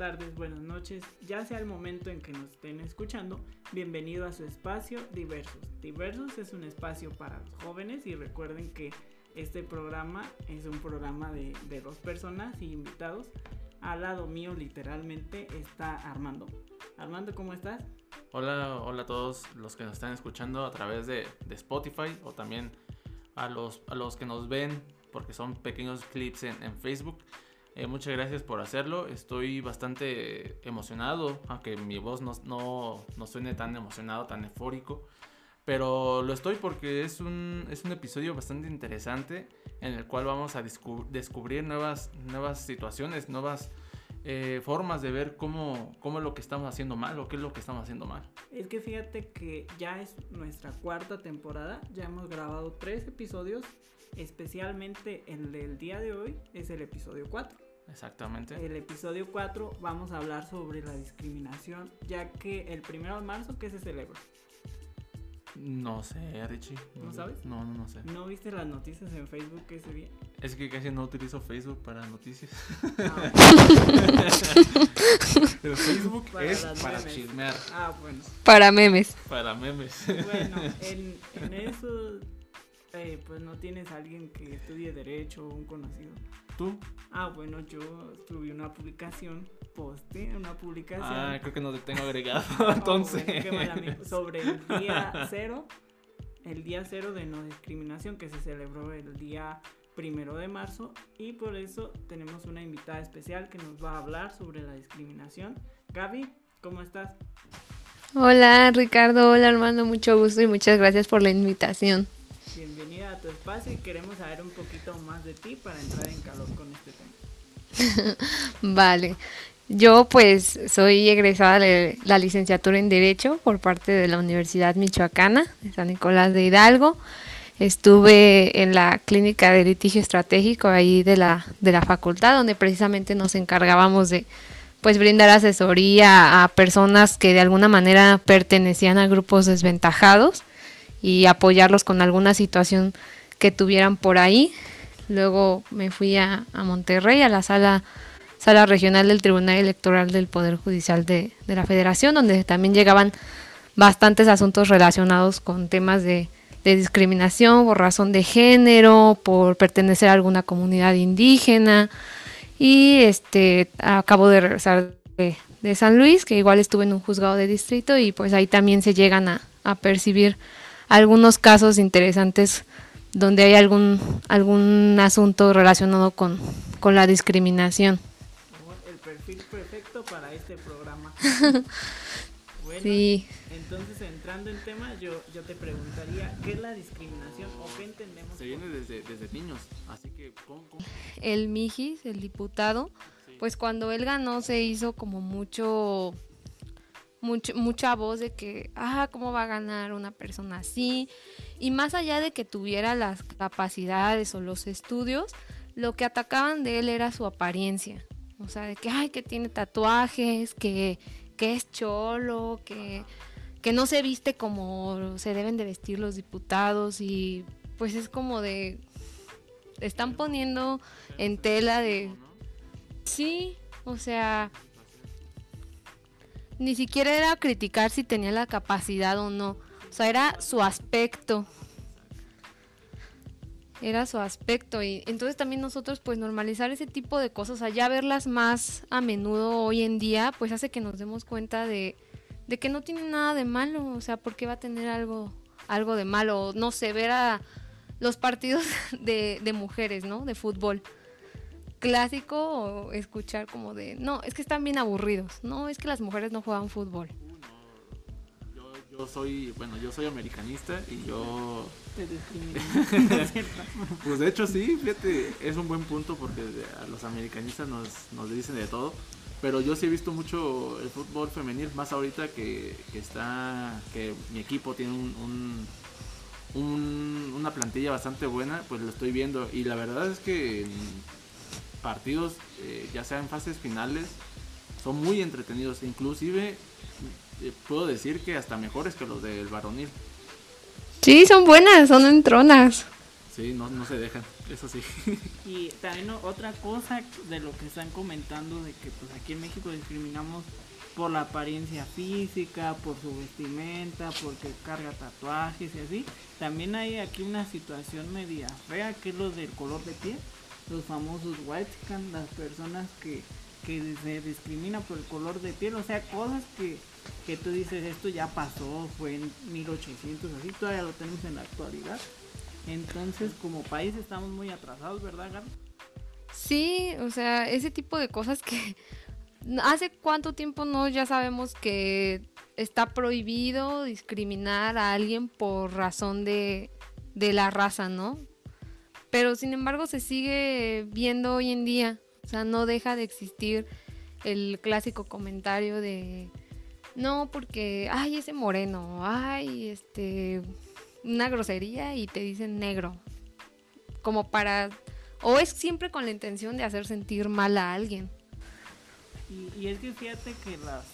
tardes, buenas noches, ya sea el momento en que nos estén escuchando, bienvenido a su espacio Diversos. Diversos es un espacio para los jóvenes y recuerden que este programa es un programa de, de dos personas y invitados. Al lado mío literalmente está Armando. Armando, ¿cómo estás? Hola, hola a todos los que nos están escuchando a través de, de Spotify o también a los, a los que nos ven porque son pequeños clips en, en Facebook. Eh, muchas gracias por hacerlo. Estoy bastante emocionado, aunque mi voz no, no, no, suene tan emocionado, tan eufórico. Pero lo estoy porque es un, es un episodio bastante interesante en el cual vamos a descubrir nuevas, nuevas situaciones, nuevas eh, formas de ver cómo, cómo es lo que estamos haciendo mal o qué es lo que estamos haciendo mal. Es que fíjate que ya es nuestra cuarta temporada, ya hemos grabado tres episodios especialmente el del día de hoy es el episodio 4. Exactamente. El episodio 4 vamos a hablar sobre la discriminación, ya que el primero de marzo, ¿qué se celebra? No sé, Richie. ¿No sabes? No, no, no sé. ¿No viste las noticias en Facebook ese día? Es que casi no utilizo Facebook para noticias. Ah, Pero Facebook es para chismear. Ah, bueno. Para memes. Para memes. Bueno, en, en eso eh, pues no tienes a alguien que estudie derecho o un conocido. ¿Tú? Ah, bueno, yo tuve una publicación, posté una publicación. Ah, creo que no te tengo agregado, entonces. Oh, sobre el día cero, el día cero de no discriminación que se celebró el día primero de marzo y por eso tenemos una invitada especial que nos va a hablar sobre la discriminación. Gaby, ¿cómo estás? Hola Ricardo, hola Armando, mucho gusto y muchas gracias por la invitación bienvenida a tu espacio y queremos saber un poquito más de ti para entrar en calor con este tema. vale. Yo pues soy egresada de la licenciatura en Derecho por parte de la Universidad Michoacana de San Nicolás de Hidalgo. Estuve en la clínica de litigio estratégico ahí de la, de la facultad, donde precisamente nos encargábamos de pues brindar asesoría a personas que de alguna manera pertenecían a grupos desventajados y apoyarlos con alguna situación que tuvieran por ahí. Luego me fui a, Monterrey, a la sala, sala regional del Tribunal Electoral del Poder Judicial de, la Federación, donde también llegaban bastantes asuntos relacionados con temas de, discriminación por razón de género, por pertenecer a alguna comunidad indígena. Y este acabo de regresar de, San Luis, que igual estuve en un juzgado de distrito, y pues ahí también se llegan a, a percibir algunos casos interesantes donde hay algún, algún asunto relacionado con, la discriminación. El perfil perfecto para este programa. bueno, sí. Entonces, entrando en tema, yo, yo te preguntaría, ¿qué es la discriminación o qué entendemos? Se viene desde, desde niños, así que... El Mijis, el diputado, pues cuando él ganó se hizo como mucho mucha voz de que, ah, ¿cómo va a ganar una persona así? Y más allá de que tuviera las capacidades o los estudios, lo que atacaban de él era su apariencia. O sea, de que, ay, que tiene tatuajes, que, que es cholo, que, que no se viste como se deben de vestir los diputados y pues es como de, están poniendo en tela de... Sí, o sea, ni siquiera era criticar si tenía la capacidad o no. O sea, era su aspecto. Era su aspecto. Y entonces también nosotros, pues, normalizar ese tipo de cosas, o sea, ya verlas más a menudo hoy en día, pues hace que nos demos cuenta de, que no tiene nada de malo. O sea, ¿por qué va a tener algo, algo de malo? No sé, ver a los partidos de, de mujeres, ¿no? De fútbol clásico o escuchar como de, no, es que están bien aburridos, no, es que las mujeres no juegan fútbol. Yo, yo soy, bueno, yo soy americanista y yo... pues de hecho sí, fíjate, es un buen punto porque a los americanistas nos, nos dicen de todo. Pero yo sí he visto mucho el fútbol femenil, más ahorita que, que está, que mi equipo tiene un, un, una plantilla bastante buena, pues lo estoy viendo. Y la verdad es que partidos, eh, ya sea en fases finales, son muy entretenidos. Inclusive eh, puedo decir que hasta mejores que los del varonil. Sí, son buenas, son entronas. Sí, no, no se dejan, eso sí. Y también otra cosa de lo que están comentando de que pues aquí en México discriminamos por la apariencia física, por su vestimenta, porque carga tatuajes y así. También hay aquí una situación media fea que es lo del color de piel, los famosos white las personas que, que se discriminan por el color de piel, o sea, cosas que, que tú dices esto ya pasó, fue en 1800 así, todavía lo tenemos en la actualidad entonces, como país estamos muy atrasados, ¿verdad, Gaby? Sí, o sea, ese tipo de cosas que hace cuánto tiempo no ya sabemos que está prohibido discriminar a alguien por razón de, de la raza, ¿no? Pero sin embargo se sigue viendo hoy en día, o sea, no deja de existir el clásico comentario de no porque ay ese moreno, ay este una grosería y te dicen negro. Como para... O es siempre con la intención de hacer sentir mal a alguien. Y, es que fíjate que las,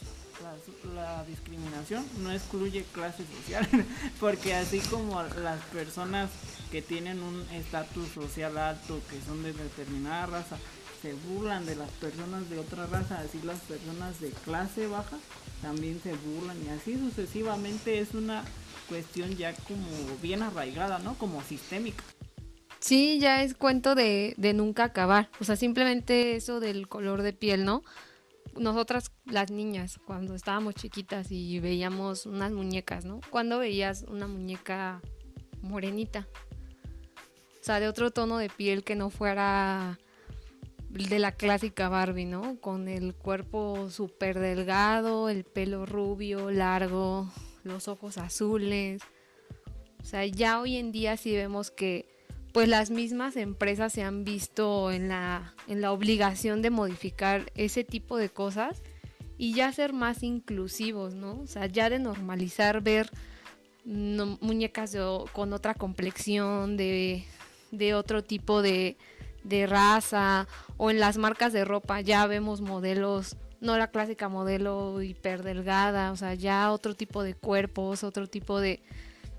la discriminación no excluye clase social, porque así como las personas que tienen un estatus social alto, que son de determinada raza, se burlan de las personas de otra raza, así las personas de clase baja también se burlan y así sucesivamente es una cuestión ya como bien arraigada, ¿no? Como sistémica. Sí, ya es cuento de, de nunca acabar. O sea, simplemente eso del color de piel, ¿no? Nosotras, las niñas, cuando estábamos chiquitas y veíamos unas muñecas, ¿no? Cuando veías una muñeca morenita. Sea, de otro tono de piel que no fuera de la clásica Barbie, ¿no? Con el cuerpo súper delgado, el pelo rubio, largo, los ojos azules. O sea, ya hoy en día sí vemos que pues las mismas empresas se han visto en la, en la obligación de modificar ese tipo de cosas y ya ser más inclusivos, ¿no? O sea, ya de normalizar ver muñecas con otra complexión, de, de otro tipo de, de raza, o en las marcas de ropa ya vemos modelos no la clásica modelo hiper delgada, o sea, ya otro tipo de cuerpos, otro tipo de,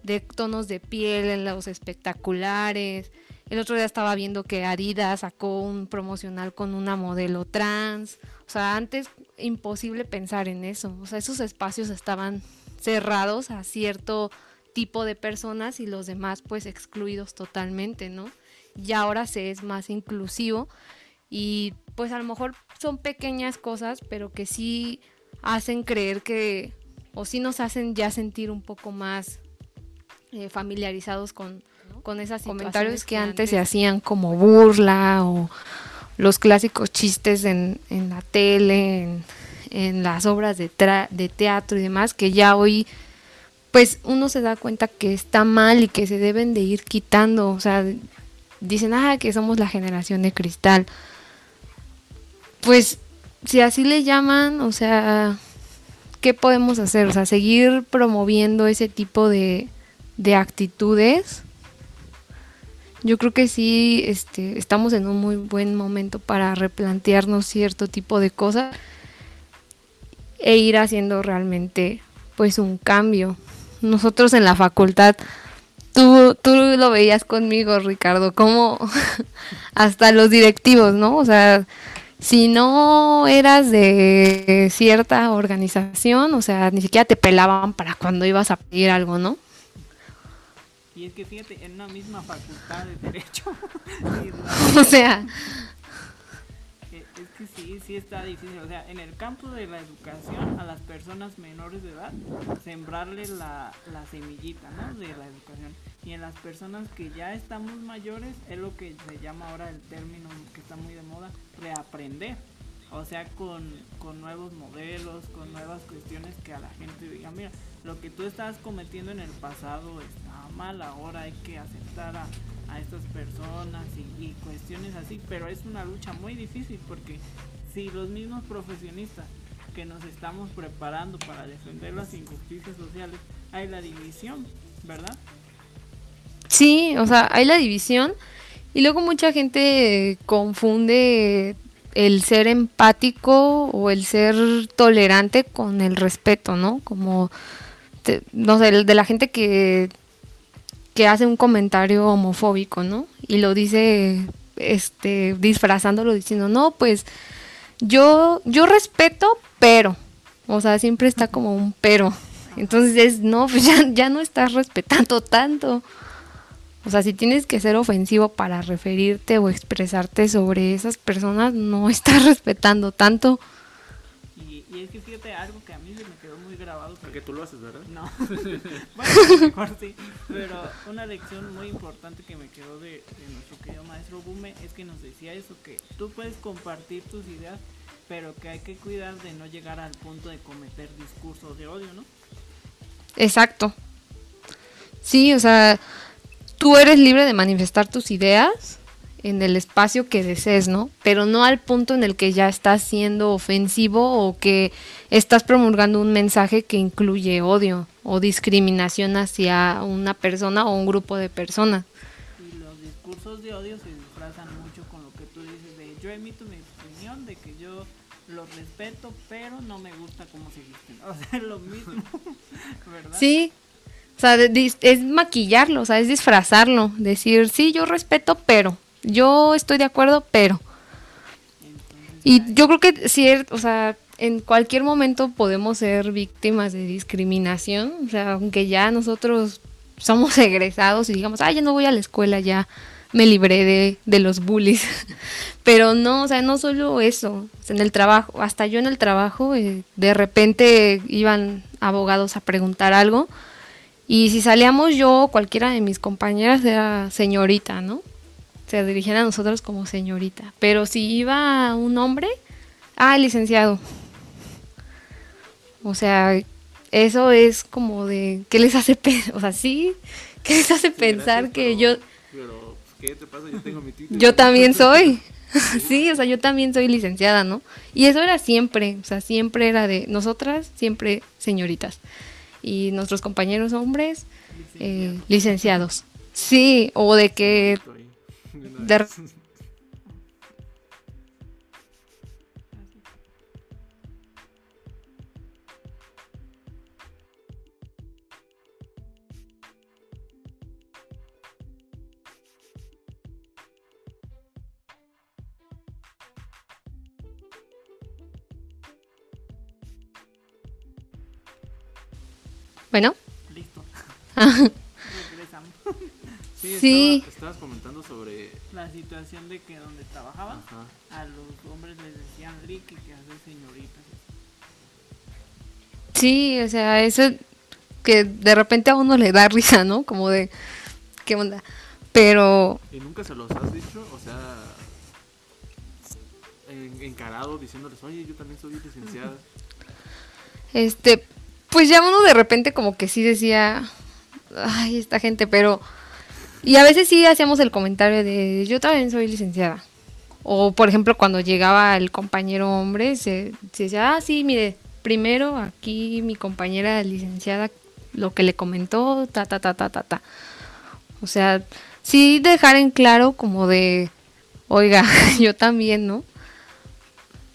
de tonos de piel en los espectaculares. El otro día estaba viendo que Adidas sacó un promocional con una modelo trans. O sea, antes imposible pensar en eso. O sea, esos espacios estaban cerrados a cierto tipo de personas y los demás pues excluidos totalmente, ¿no? Y ahora se es más inclusivo y pues a lo mejor son pequeñas cosas, pero que sí hacen creer que, o sí nos hacen ya sentir un poco más eh, familiarizados con, con esas comentarios que, antes, se hacían como burla o los clásicos chistes en, en la tele, en, las obras de, de teatro y demás, que ya hoy pues uno se da cuenta que está mal y que se deben de ir quitando, o sea, dicen, ah, que somos la generación de cristal, pues si así le llaman, o sea, ¿qué podemos hacer? O sea, seguir promoviendo ese tipo de, de actitudes. Yo creo que sí, este, estamos en un muy buen momento para replantearnos cierto tipo de cosas e ir haciendo realmente pues un cambio. Nosotros en la facultad, tú, tú lo veías conmigo, Ricardo, como hasta los directivos, ¿no? O sea, si no eras de cierta organización, o sea, ni siquiera te pelaban para cuando ibas a pedir algo, ¿no? Y es que fíjate, en una misma facultad de Derecho. o sea. Sí, sí está difícil. O sea, en el campo de la educación, a las personas menores de edad, sembrarle la, la semillita, ¿no? De la educación y en las personas que ya estamos mayores es lo que se llama ahora el término que está muy de moda, reaprender. O sea, con, nuevos modelos, con nuevas cuestiones que a la gente diga, mira, lo que tú estabas cometiendo en el pasado está mal, ahora hay que aceptar a, estas personas y, y cuestiones así, pero es una lucha muy difícil porque si los mismos profesionistas que nos estamos preparando para defender las injusticias sociales, hay la división, ¿verdad? Sí, o sea, hay la división y luego mucha gente confunde el ser empático o el ser tolerante con el respeto, ¿no? Como, no sé, de la gente que, que hace un comentario homofóbico, ¿no? Y lo dice este disfrazándolo diciendo, "No, pues yo yo respeto, pero o sea, siempre está como un pero. Entonces, no, pues ya, ya no estás respetando tanto. O sea, si tienes que ser ofensivo para referirte o expresarte sobre esas personas, no estás respetando tanto. Y, y es que fíjate algo que a mí se me quedó muy grabado. Porque tú lo haces, ¿verdad? No. bueno, mejor sí. Pero una lección muy importante que me quedó de, de nuestro querido maestro Bume es que nos decía eso, que tú puedes compartir tus ideas, pero que hay que cuidar de no llegar al punto de cometer discursos de odio, ¿no? Exacto. Sí, o sea, tú eres libre de manifestar tus ideas en el espacio que desees, ¿no? Pero no al punto en el que ya estás siendo ofensivo o que estás promulgando un mensaje que incluye odio o discriminación hacia una persona o un grupo de personas. Y los discursos de odio se disfrazan mucho con lo que tú dices de yo emito mi opinión, de que yo los respeto, pero no me gusta cómo se visten. O sea, lo mismo, ¿verdad? Sí. O sea, es maquillarlo, o sea, es disfrazarlo, decir, sí, yo respeto, pero, yo estoy de acuerdo, pero. Y yo creo que cier- o sea, en cualquier momento podemos ser víctimas de discriminación, o sea, aunque ya nosotros somos egresados y digamos, ah, ya no voy a la escuela, ya me libré de, de los bullies. Pero no, o sea, no solo eso, en el trabajo, hasta yo en el trabajo, eh, de repente iban abogados a preguntar algo y si salíamos yo o cualquiera de mis compañeras era señorita, ¿no? Se dirigían a nosotros como señorita. Pero si iba un hombre, ah, licenciado. O sea, eso es como de, ¿qué les hace pensar? O sea, sí, ¿qué les hace pensar Gracias, que pero- yo, Pero, ¿qué te pasa? Yo tengo mi título. yo también soy? sí, o sea, yo también soy licenciada, ¿no? Y eso era siempre, o sea, siempre era de nosotras, siempre señoritas. Y nuestros compañeros hombres, eh, licenciados. Sí, o de que de bueno, Listo. Regresamos. Sí, Sí. estaba- estabas comentando sobre. La situación de que donde trabajaba, Ajá. a los hombres les decían Ricky que hace señoritas. Sí, o sea, eso que de repente a uno le da risa, ¿no? Como de, ¿qué onda? Pero, ¿Y nunca se los has dicho? O sea, en- encarado diciéndoles, oye, yo también soy licenciada. este, pues ya uno de repente como que sí decía, ay, esta gente, pero, y a veces sí hacíamos el comentario de, yo también soy licenciada. O, por ejemplo, cuando llegaba el compañero hombre, se, se decía, ah, sí, mire, primero aquí mi compañera licenciada lo que le comentó, ta, ta, ta, ta, ta, ta. O sea, sí dejar en claro como de, oiga, yo también, ¿no?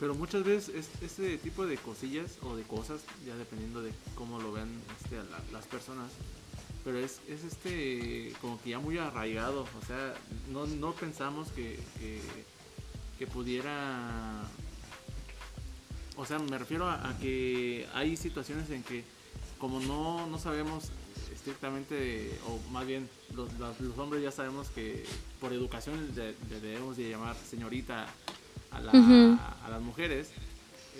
Pero muchas veces es, ese tipo de cosillas o de cosas, ya dependiendo de cómo lo vean este, las personas, pero es, es este como que ya muy arraigado, o sea, no, no pensamos que, que, pudiera, o sea, me refiero a, que hay situaciones en que como no, no sabemos estrictamente, o más bien los, los- los hombres ya sabemos que por educación le- le debemos de llamar señorita a, la- a las mujeres,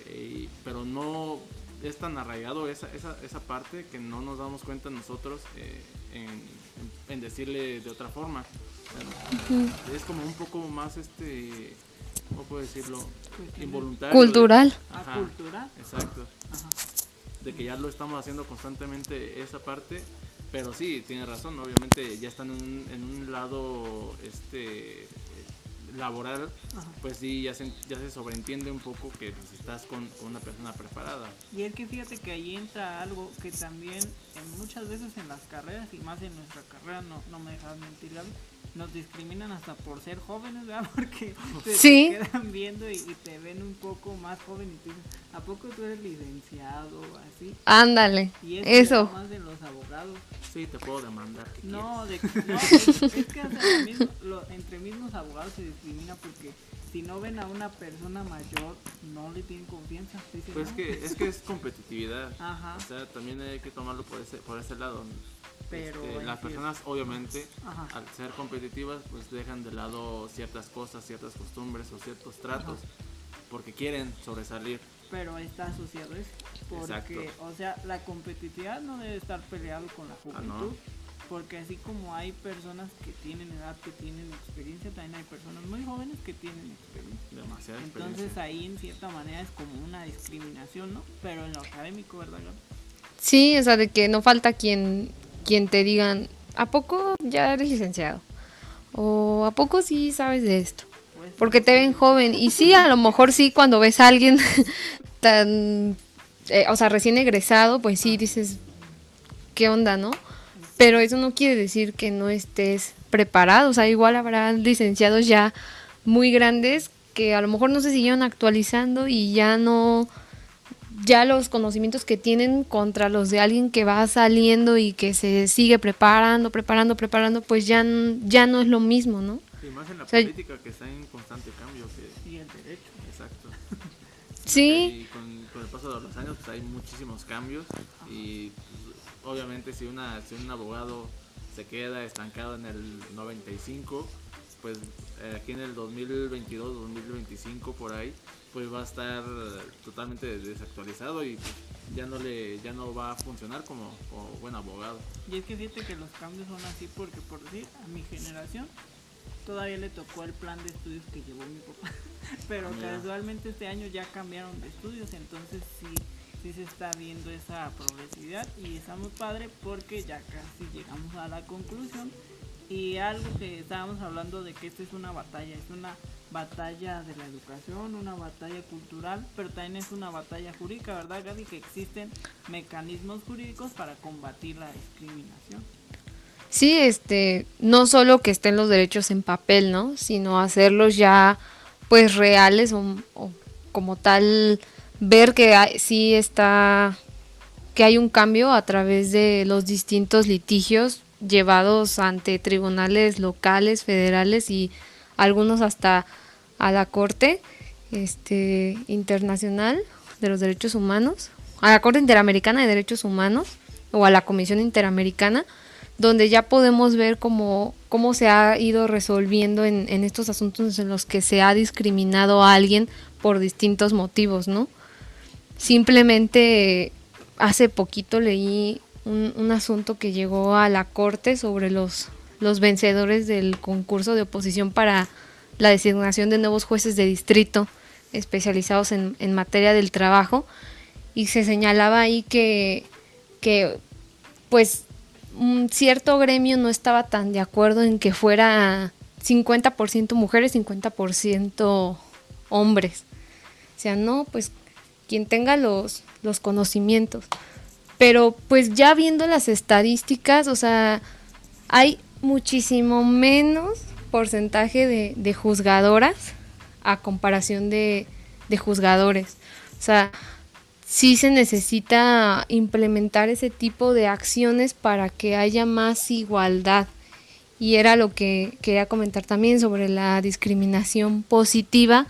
eh, pero no es tan arraigado esa, esa, esa parte que no nos damos cuenta nosotros eh, en, en- en decirle de otra forma. Es como un poco más, este, ¿cómo puedo decirlo? Involuntario. Cultural. Ah, Ajá. cultura. Exacto. Ajá. De que ya lo estamos haciendo constantemente esa parte. Pero sí, tiene razón, obviamente ya están en un, en un lado este laboral, Ajá. pues sí, ya se, ya se sobreentiende un poco que pues, estás con, con una persona preparada. Y es que fíjate que ahí entra algo que también en muchas veces en las carreras y más en nuestra carrera, no, no me dejas mentir nos discriminan hasta por ser jóvenes, ¿verdad? Porque te, Sí. te quedan viendo y, y te ven un poco más joven y tú dices, ¿a poco tú eres licenciado o así? Ándale, Y eso, eso. más de los abogados. Sí, te puedo demandar. ¿qué No, de, no es, es que hasta mismo- lo- entre mismos abogados se discrimina porque si no ven a una persona mayor, no le tienen confianza. Dicen, Pues es "No". que, es que es competitividad. Ajá. O sea, también hay que tomarlo por ese, por ese lado. Pero Este, las personas, obviamente, Ajá. al ser competitivas, pues dejan de lado ciertas cosas, ciertas costumbres o ciertos tratos, porque quieren sobresalir. pero está asociado eso. Porque, Exacto. o sea, la competitividad no debe estar peleado con la Ah, ¿no? juventud. Porque así como hay personas que tienen edad, que tienen experiencia, también hay personas muy jóvenes que tienen experiencia. Demasiada Entonces experiencia. ahí en cierta manera es como una discriminación, ¿no? Pero en lo académico, ¿verdad? Sí, o sea, de que no falta quien, quien te digan, ¿a poco ya eres licenciado? O ¿a poco sí sabes de esto? Porque te ven joven. Y sí, a lo mejor sí, cuando ves a alguien tan, eh, o sea, recién egresado, pues sí dices, ¿qué onda, no? Pero eso no quiere decir que no estés preparado. O sea, igual habrá licenciados ya muy grandes que a lo mejor no se siguieron actualizando y ya no, ya los conocimientos que tienen contra los de alguien que va saliendo y que se sigue preparando, preparando, preparando, pues ya, ya no es lo mismo, ¿no? Y más en la o sea, política que está en constante cambio. Que, y el derecho. exacto. Sí, Y con, con el paso de los años pues hay muchísimos cambios y pues, obviamente si una si un abogado se queda estancado en el 95 pues eh, aquí en el 2022 2025 por ahí pues va a estar totalmente desactualizado y pues, ya no le ya no va a funcionar como, como buen abogado Y es que fíjate que los cambios son así porque, por decir, a mi generación todavía le tocó el plan de estudios que llevó mi papá. Pero Ah, mira. casualmente este año ya cambiaron de estudios, entonces sí, sí se está viendo esa progresividad y está muy padre porque ya casi llegamos a la conclusión. Y algo que estábamos hablando de que esta es una batalla, es una batalla de la educación, una batalla cultural, pero también es una batalla jurídica, ¿verdad, Gaby? Que existen mecanismos jurídicos para combatir la discriminación. Sí, este, no solo que estén los derechos en papel, ¿no? Sino hacerlos ya, pues, reales o, o como tal, ver que hay- sí está, que hay un cambio a través de los distintos litigios llevados ante tribunales locales, federales y algunos hasta a la Corte este, Internacional de los Derechos Humanos, a la Corte Interamericana de Derechos Humanos o a la Comisión Interamericana, donde ya podemos ver cómo, cómo se ha ido resolviendo en, en estos asuntos en los que se ha discriminado a alguien por distintos motivos, ¿no? Simplemente hace poquito leí un, un asunto que llegó a la corte sobre los, los vencedores del concurso de oposición para la designación de nuevos jueces de distrito especializados en, en materia del trabajo y se señalaba ahí que, que pues un cierto gremio no estaba tan de acuerdo en que fuera 50% mujeres, 50% hombres. O sea, no, pues quien tenga los, los conocimientos. Pero pues ya viendo las estadísticas, o sea, hay muchísimo menos porcentaje de, juzgadoras a comparación de juzgadores. O sea, sí se necesita implementar ese tipo de acciones para que haya más igualdad. Y era lo que quería comentar también sobre la discriminación positiva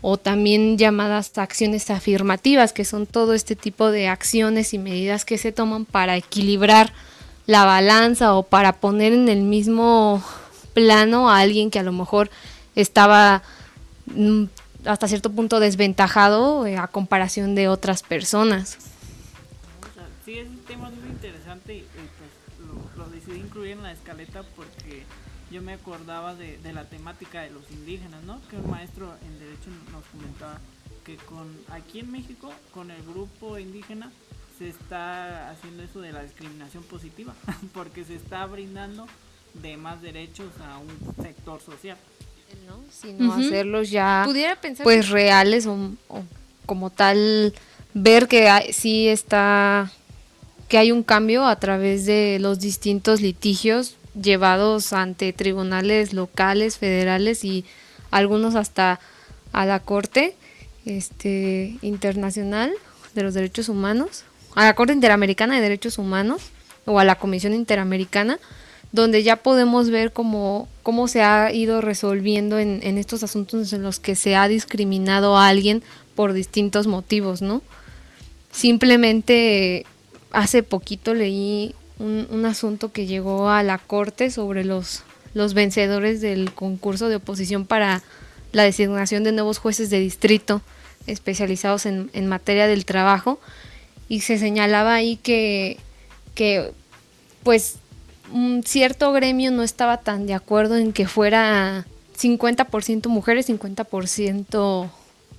o también llamadas acciones afirmativas, que son todo este tipo de acciones y medidas que se toman para equilibrar la balanza o para poner en el mismo plano a alguien que a lo mejor estaba mm, hasta cierto punto desventajado eh, a comparación de otras personas. Sí, es un tema muy interesante y, y, pues lo, decidí incluir en la escaleta yo me acordaba de, de la temática de los indígenas, ¿no? Que un maestro en Derecho nos comentaba que con aquí en México, con el grupo indígena, se está haciendo eso de la discriminación positiva, porque se está brindando de más derechos a un sector social. ¿no? Sino hacerlos ya Pudiera pensar pues reales o, o como tal ver que hay- sí está que hay un cambio a través de los distintos litigios llevados ante tribunales locales, federales y algunos hasta a la Corte este, Internacional de los Derechos Humanos, a la Corte Interamericana de Derechos Humanos o a la Comisión Interamericana, donde ya podemos ver cómo, cómo se ha ido resolviendo en, en estos asuntos en los que se ha discriminado a alguien por distintos motivos, ¿no? Simplemente hace poquito leí un, un, asunto que llegó a la corte sobre los, los vencedores del concurso de oposición para la designación de nuevos jueces de distrito especializados en, en materia del trabajo y se señalaba ahí que, que pues un cierto gremio no estaba tan de acuerdo en que fuera 50% mujeres, 50%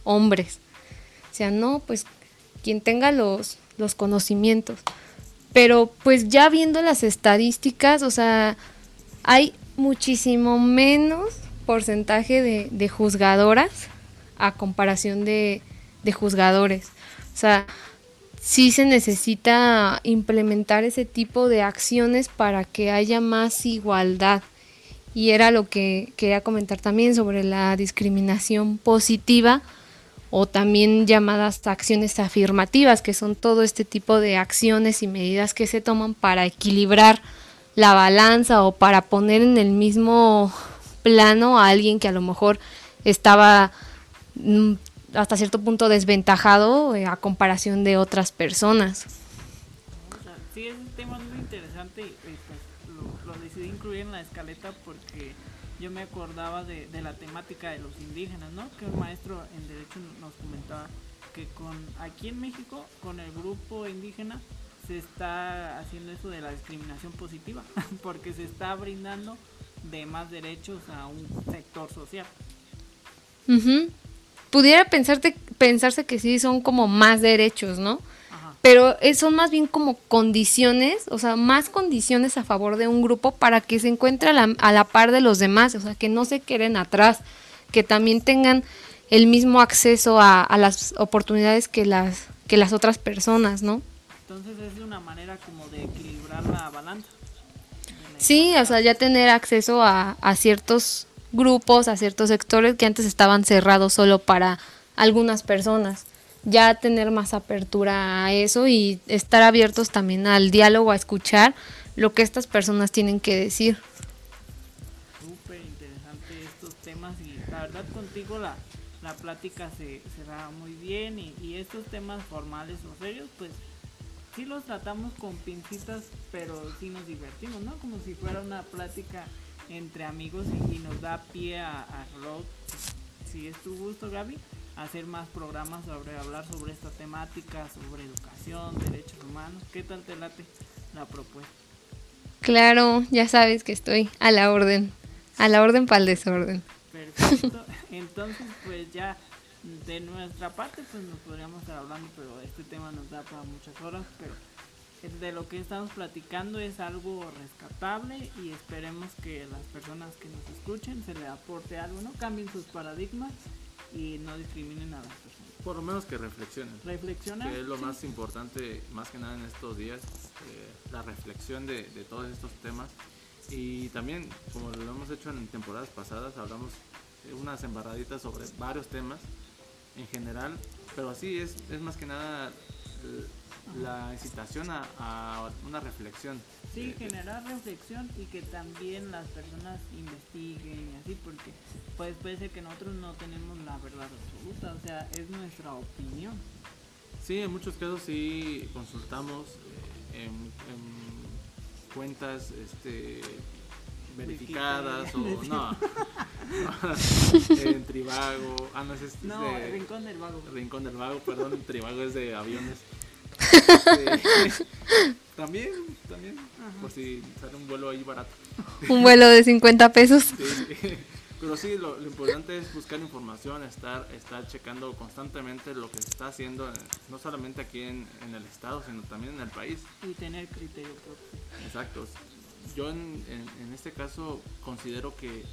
hombres. O sea, no, pues quien tenga los, los conocimientos. Pero pues ya viendo las estadísticas, o sea, hay muchísimo menos porcentaje de, juzgadoras a comparación de, juzgadores. O sea, sí se necesita implementar ese tipo de acciones para que haya más igualdad. Y era lo que quería comentar también sobre la discriminación positiva o también llamadas acciones afirmativas, que son todo este tipo de acciones y medidas que se toman para equilibrar la balanza o para poner en el mismo plano a alguien que a lo mejor estaba mm, hasta cierto punto desventajado eh, a comparación de otras personas. Sí, es un tema muy interesante lo, lo, decidí incluir en la escaleta porque yo me acordaba de, de, la temática de los indígenas, ¿no? Que un maestro en Derecho nos comentaba que con aquí en México, con el grupo indígena, se está haciendo eso de la discriminación positiva, porque se está brindando de más derechos a un sector social. Pudiera pensarte, pensarse que sí son como más derechos, ¿no? Pero son más bien como condiciones, o sea, más condiciones a favor de un grupo para que se encuentre a la, a la par de los demás, o sea, que no se queden atrás, que también tengan el mismo acceso a, a las oportunidades que las, que las otras personas, ¿no? Entonces es una manera como de equilibrar la balanza. Sí, o sea, ya tener acceso a, a, ciertos grupos, a ciertos sectores que antes estaban cerrados solo para algunas personas. Ya tener más apertura a eso y estar abiertos también al diálogo, a escuchar lo que estas personas tienen que decir. Súper interesante estos temas y la verdad contigo la, la plática se, se da muy bien y, y estos temas formales o serios pues sí los tratamos con pincitas, pero sí nos divertimos, ¿no? Como si fuera una plática entre amigos y, nos da pie a, a Road, si es tu gusto, Gaby, hacer más programas sobre hablar sobre esta temática, sobre educación, derechos humanos. ¿Qué tal te late la propuesta? Claro, ya sabes que estoy a la orden, a la orden para el desorden. Perfecto, entonces pues ya de nuestra parte pues nos podríamos estar hablando pero este tema nos da para muchas horas pero de lo que estamos platicando es algo rescatable y esperemos que las personas que nos escuchen se les aporte algo no cambien sus paradigmas y no discriminen a las personas. Por lo menos que reflexionen. Reflexionar que es lo sí. más importante más que nada en estos días eh, la reflexión de, de todos estos temas. Y también como lo hemos hecho en temporadas pasadas hablamos unas embarraditas sobre varios temas en general, pero así es, es más que nada la incitación a, a una reflexión. Sí, generar reflexión y que también las personas investiguen y así, porque pues puede ser que nosotros no tenemos la verdad absoluta, o sea, es nuestra opinión. Sí, en muchos casos sí consultamos eh, en, en cuentas este, verificadas o no. en Trivago. Ah, no, es este, no de, Rincón del Vago. Rincón del Vago, perdón, Trivago es de aviones. Este, también, también, Ajá. por si sale un vuelo ahí barato. Un vuelo de 50 pesos. Sí, pero sí, lo, lo, importante es buscar información, estar, estar checando constantemente lo que se está haciendo, en, no solamente aquí en, en, el estado, sino también en el país. Y tener criterio propio. Exacto. Yo en, en, en este caso considero que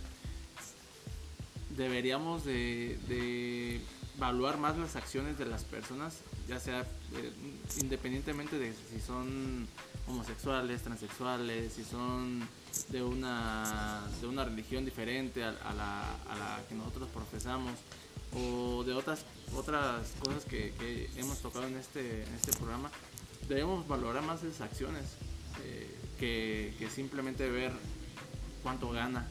deberíamos de, de, evaluar más las acciones de las personas, ya sea eh, independientemente de si son homosexuales, transexuales, si son de una, de una religión diferente a, la, que nosotros profesamos o de otras otras cosas que, hemos tocado en este, este programa, debemos valorar más esas acciones eh, que, que simplemente ver cuánto gana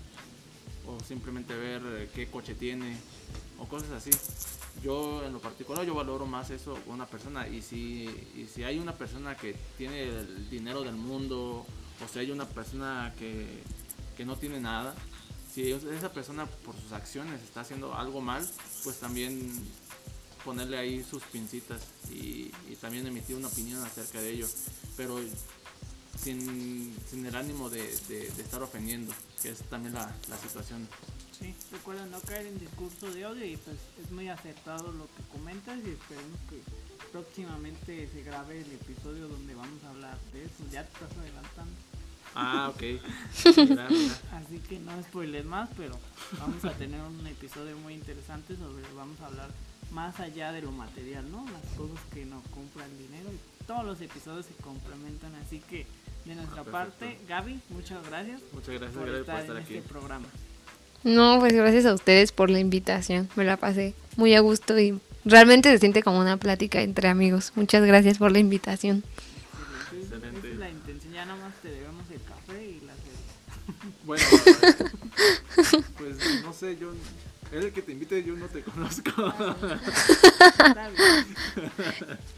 o simplemente ver eh, qué coche tiene o cosas así. Yo en lo particular yo valoro más eso una persona y si, y si hay una persona que tiene el dinero del mundo o si hay una persona que, que no tiene nada, si esa persona por sus acciones está haciendo algo mal, pues también ponerle ahí sus pincitas y, también emitir una opinión acerca de ello. Pero sin, sin el ánimo de, de- de estar ofendiendo, que es también la, la situación. Sí, recuerda no caer en discurso de odio y pues es muy acertado lo que comentas y esperemos que próximamente se grabe el episodio donde vamos a hablar de eso. Ya te estás adelantando. Ah, ok. Mira, mira. Así que no spoilers más, pero vamos a tener un episodio muy interesante sobre, vamos a hablar más allá de lo material, ¿no? Las cosas que nos compran dinero y todos los episodios se complementan, así que de nuestra perfecto. parte, Gaby, muchas gracias Muchas gracias, por gracias por estar estar en aquí. este programa. No, pues gracias a ustedes por la invitación. Me la pasé muy a gusto y realmente se siente como una plática entre amigos. Muchas gracias por la invitación. Excelente. Es la intención, ya nada más te debemos el café y la cerveza. Bueno, pues no sé, yo. El que te invite, yo no te conozco.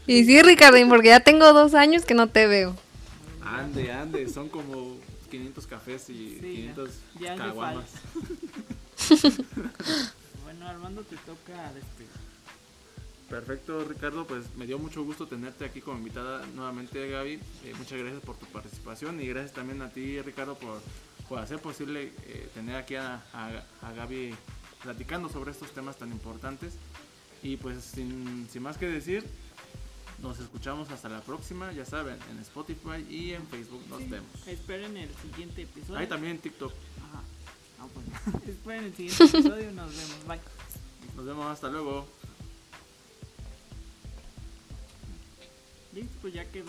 Y sí, Ricardín, porque ya tengo dos años que no te veo. Ande, ande, son como 500 cafés y Sí, 500 ya hace caguamas. Bueno, Armando, te toca despedir. Perfecto, Ricardo, pues me dio mucho gusto tenerte aquí como invitada nuevamente, Gaby. Eh, muchas gracias por tu participación y gracias también a ti, Ricardo, por, por hacer posible eh, tener aquí a, a, a Gaby platicando sobre estos temas tan importantes. Y pues sin, sin más que decir, nos escuchamos hasta la próxima, ya saben, en Spotify y en Facebook nos Sí, vemos. Esperen el siguiente episodio. Ahí también en TikTok. Ajá. Pues, Esperen el siguiente episodio nos vemos. Bye. Nos vemos, hasta luego. Listo, pues ya quedó.